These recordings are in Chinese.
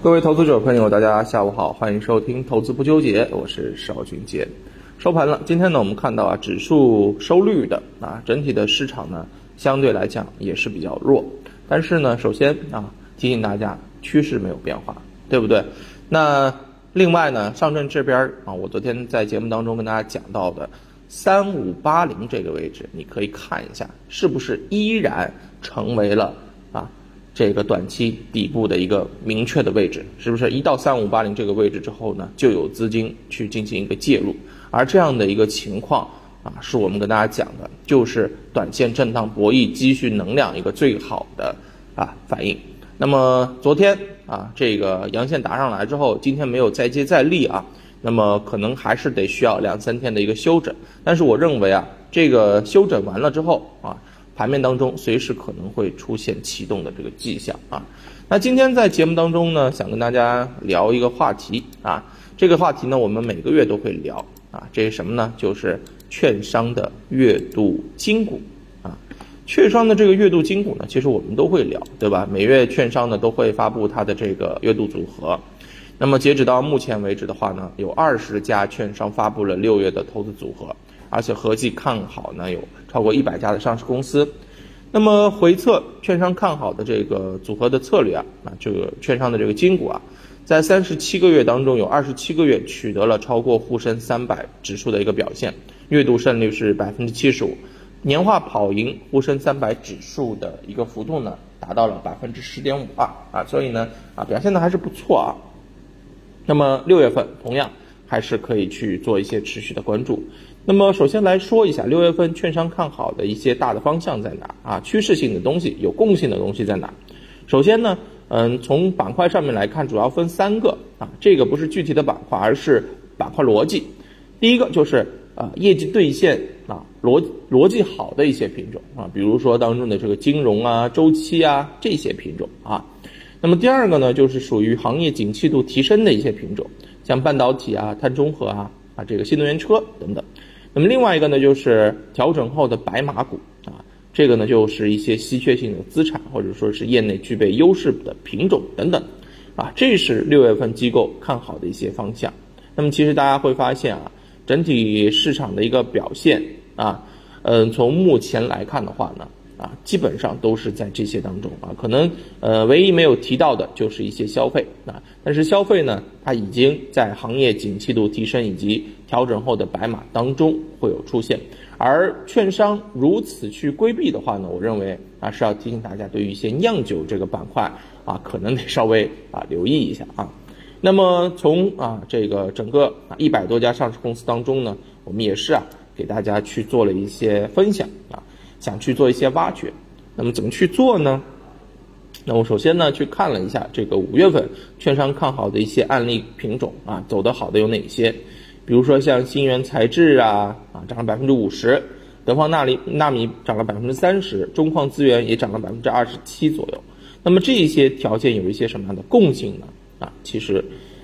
各位投资者朋友，大家下午好，欢迎收听《投资不纠结》，我是邵俊杰。收盘了，今天呢，我们看到啊，指数收绿的啊，整体的市场呢，相对来讲也是比较弱。但是呢，首先啊，提醒大家，趋势没有变化，对不对？那另外呢，上证这边啊，我昨天在节目当中跟大家讲到的三五八零这个位置，你可以看一下，是不是依然成为了。这个短期底部的一个明确的位置，是不是一到三五八零这个位置之后呢，就有资金去进行一个介入？而这样的一个情况啊，是我们跟大家讲的，就是短线震荡博弈积蓄能量一个最好的啊反应。那么昨天啊，这个阳线打上来之后，今天没有再接再厉啊，那么可能还是得需要两三天的一个休整。但是我认为啊，这个休整完了之后啊。盘面当中随时可能会出现启动的这个迹象啊，那今天在节目当中呢，想跟大家聊一个话题啊，这个话题呢，我们每个月都会聊啊，这是什么呢？就是券商的月度金股啊，券商的这个月度金股呢，其实我们都会聊，对吧？每月券商呢都会发布它的这个月度组合，那么截止到目前为止的话呢，有二十家券商发布了六月的投资组合。而且合计看好呢，有超过一百家的上市公司。那么回测券商看好的这个组合的策略啊，啊，这个券商的这个金股啊，在三十七个月当中，有二十七个月取得了超过沪深三百指数的一个表现，月度胜率是百分之七十五，年化跑赢沪深三百指数的一个幅度呢，达到了百分之十点五二啊，所以呢，啊，表现的还是不错啊。那么六月份同样还是可以去做一些持续的关注。那么首先来说一下六月份券商看好的一些大的方向在哪啊？趋势性的东西、有共性的东西在哪？首先呢，嗯，从板块上面来看，主要分三个啊，这个不是具体的板块，而是板块逻辑。第一个就是啊，业绩兑现啊，逻逻辑好的一些品种啊，比如说当中的这个金融啊、周期啊这些品种啊。那么第二个呢，就是属于行业景气度提升的一些品种，像半导体啊、碳中和啊、啊这个新能源车等等。那么另外一个呢，就是调整后的白马股啊，这个呢就是一些稀缺性的资产，或者说是业内具备优势的品种等等，啊，这是六月份机构看好的一些方向。那么其实大家会发现啊，整体市场的一个表现啊，嗯，从目前来看的话呢。啊，基本上都是在这些当中啊，可能呃，唯一没有提到的就是一些消费啊，但是消费呢，它已经在行业景气度提升以及调整后的白马当中会有出现，而券商如此去规避的话呢，我认为啊是要提醒大家，对于一些酿酒这个板块啊，可能得稍微啊留意一下啊。那么从啊这个整个啊一百多家上市公司当中呢，我们也是啊给大家去做了一些分享啊。想去做一些挖掘，那么怎么去做呢？那我首先呢去看了一下这个五月份券商看好的一些案例品种啊，走得好的有哪些？比如说像新源材质啊啊涨了百分之五十，德方纳米纳米涨了百分之三十，中矿资源也涨了百分之二十七左右。那么这一些条件有一些什么样的共性呢？啊，其实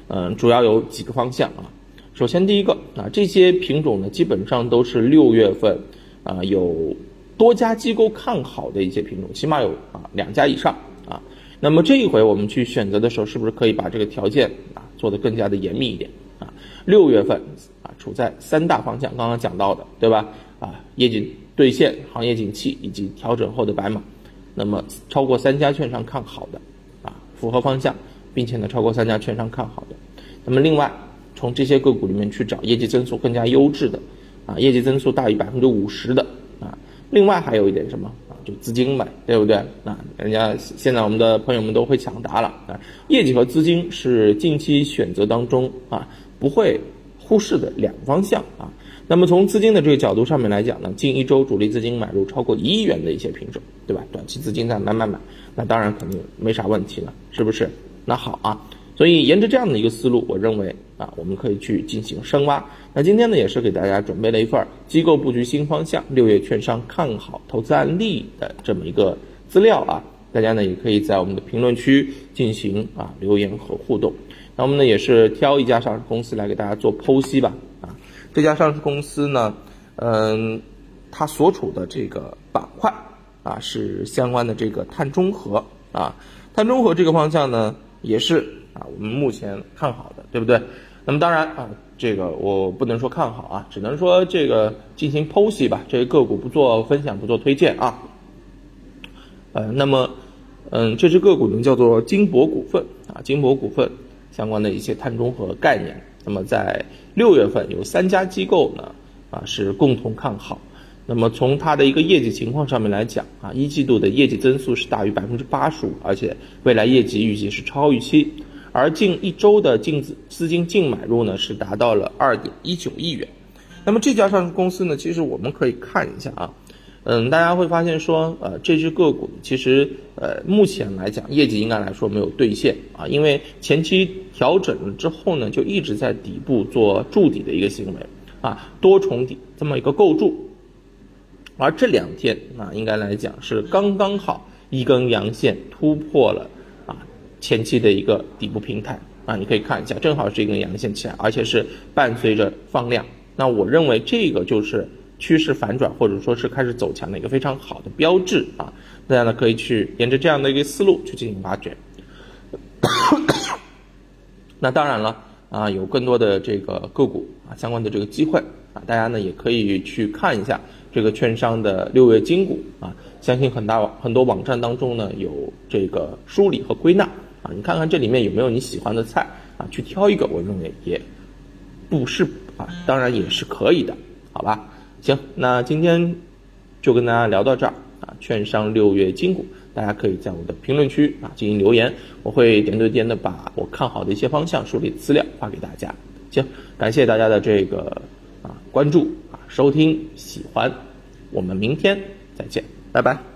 嗯主要有几个方向啊。首先第一个啊这些品种呢基本上都是六月份啊有。多家机构看好的一些品种，起码有啊两家以上啊。那么这一回我们去选择的时候，是不是可以把这个条件啊做得更加的严密一点啊？六月份啊处在三大方向，刚刚讲到的对吧？啊业绩兑现、行业景气以及调整后的白马。那么超过三家券商看好的啊符合方向，并且呢超过三家券商看好的。那么另外从这些个股里面去找业绩增速更加优质的啊业绩增速大于百分之五十的。另外还有一点什么啊？就资金呗，对不对？啊人家现在我们的朋友们都会抢答了啊！业绩和资金是近期选择当中啊不会忽视的两个方向啊。那么从资金的这个角度上面来讲呢，近一周主力资金买入超过一亿元的一些品种，对吧？短期资金在买买买，那当然肯定没啥问题了，是不是？那好啊。所以沿着这样的一个思路，我认为啊，我们可以去进行深挖。那今天呢，也是给大家准备了一份机构布局新方向、六月券商看好投资案例的这么一个资料啊。大家呢也可以在我们的评论区进行啊留言和互动。那我们呢也是挑一家上市公司来给大家做剖析吧。啊，这家上市公司呢，嗯，它所处的这个板块啊是相关的这个碳中和啊，碳中和这个方向呢也是。啊，我们目前看好的，对不对？那么当然啊，这个我不能说看好啊，只能说这个进行剖析吧。这些个股不做分享，不做推荐啊。呃，那么，嗯，这只个股呢叫做金博股份啊，金博股份相关的一些碳中和概念。那么在六月份有三家机构呢啊是共同看好。那么从它的一个业绩情况上面来讲啊，一季度的业绩增速是大于百分之八十五，而且未来业绩预计是超预期。而近一周的净资资金净买入呢是达到了二点一九亿元。那么这家上市公司呢，其实我们可以看一下啊，嗯，大家会发现说，呃，这只个股其实呃目前来讲业绩应该来说没有兑现啊，因为前期调整了之后呢，就一直在底部做筑底的一个行为啊，多重底这么一个构筑。而这两天啊，应该来讲是刚刚好一根阳线突破了前期的一个底部平台啊，你可以看一下，正好是一根阳线起来，而且是伴随着放量。那我认为这个就是趋势反转或者说是开始走强的一个非常好的标志啊，大家呢可以去沿着这样的一个思路去进行挖掘。那当然了啊，有更多的这个个股啊相关的这个机会啊，大家呢也可以去看一下。这个券商的六月金股啊，相信很大很多网站当中呢有这个梳理和归纳啊，你看看这里面有没有你喜欢的菜啊，去挑一个，我认为也不是啊，当然也是可以的，好吧？行，那今天就跟大家聊到这儿啊，券商六月金股，大家可以在我的评论区啊进行留言，我会点对点的把我看好的一些方向梳理资料发给大家。行，感谢大家的这个啊关注啊。收听喜欢，我们明天再见，拜拜。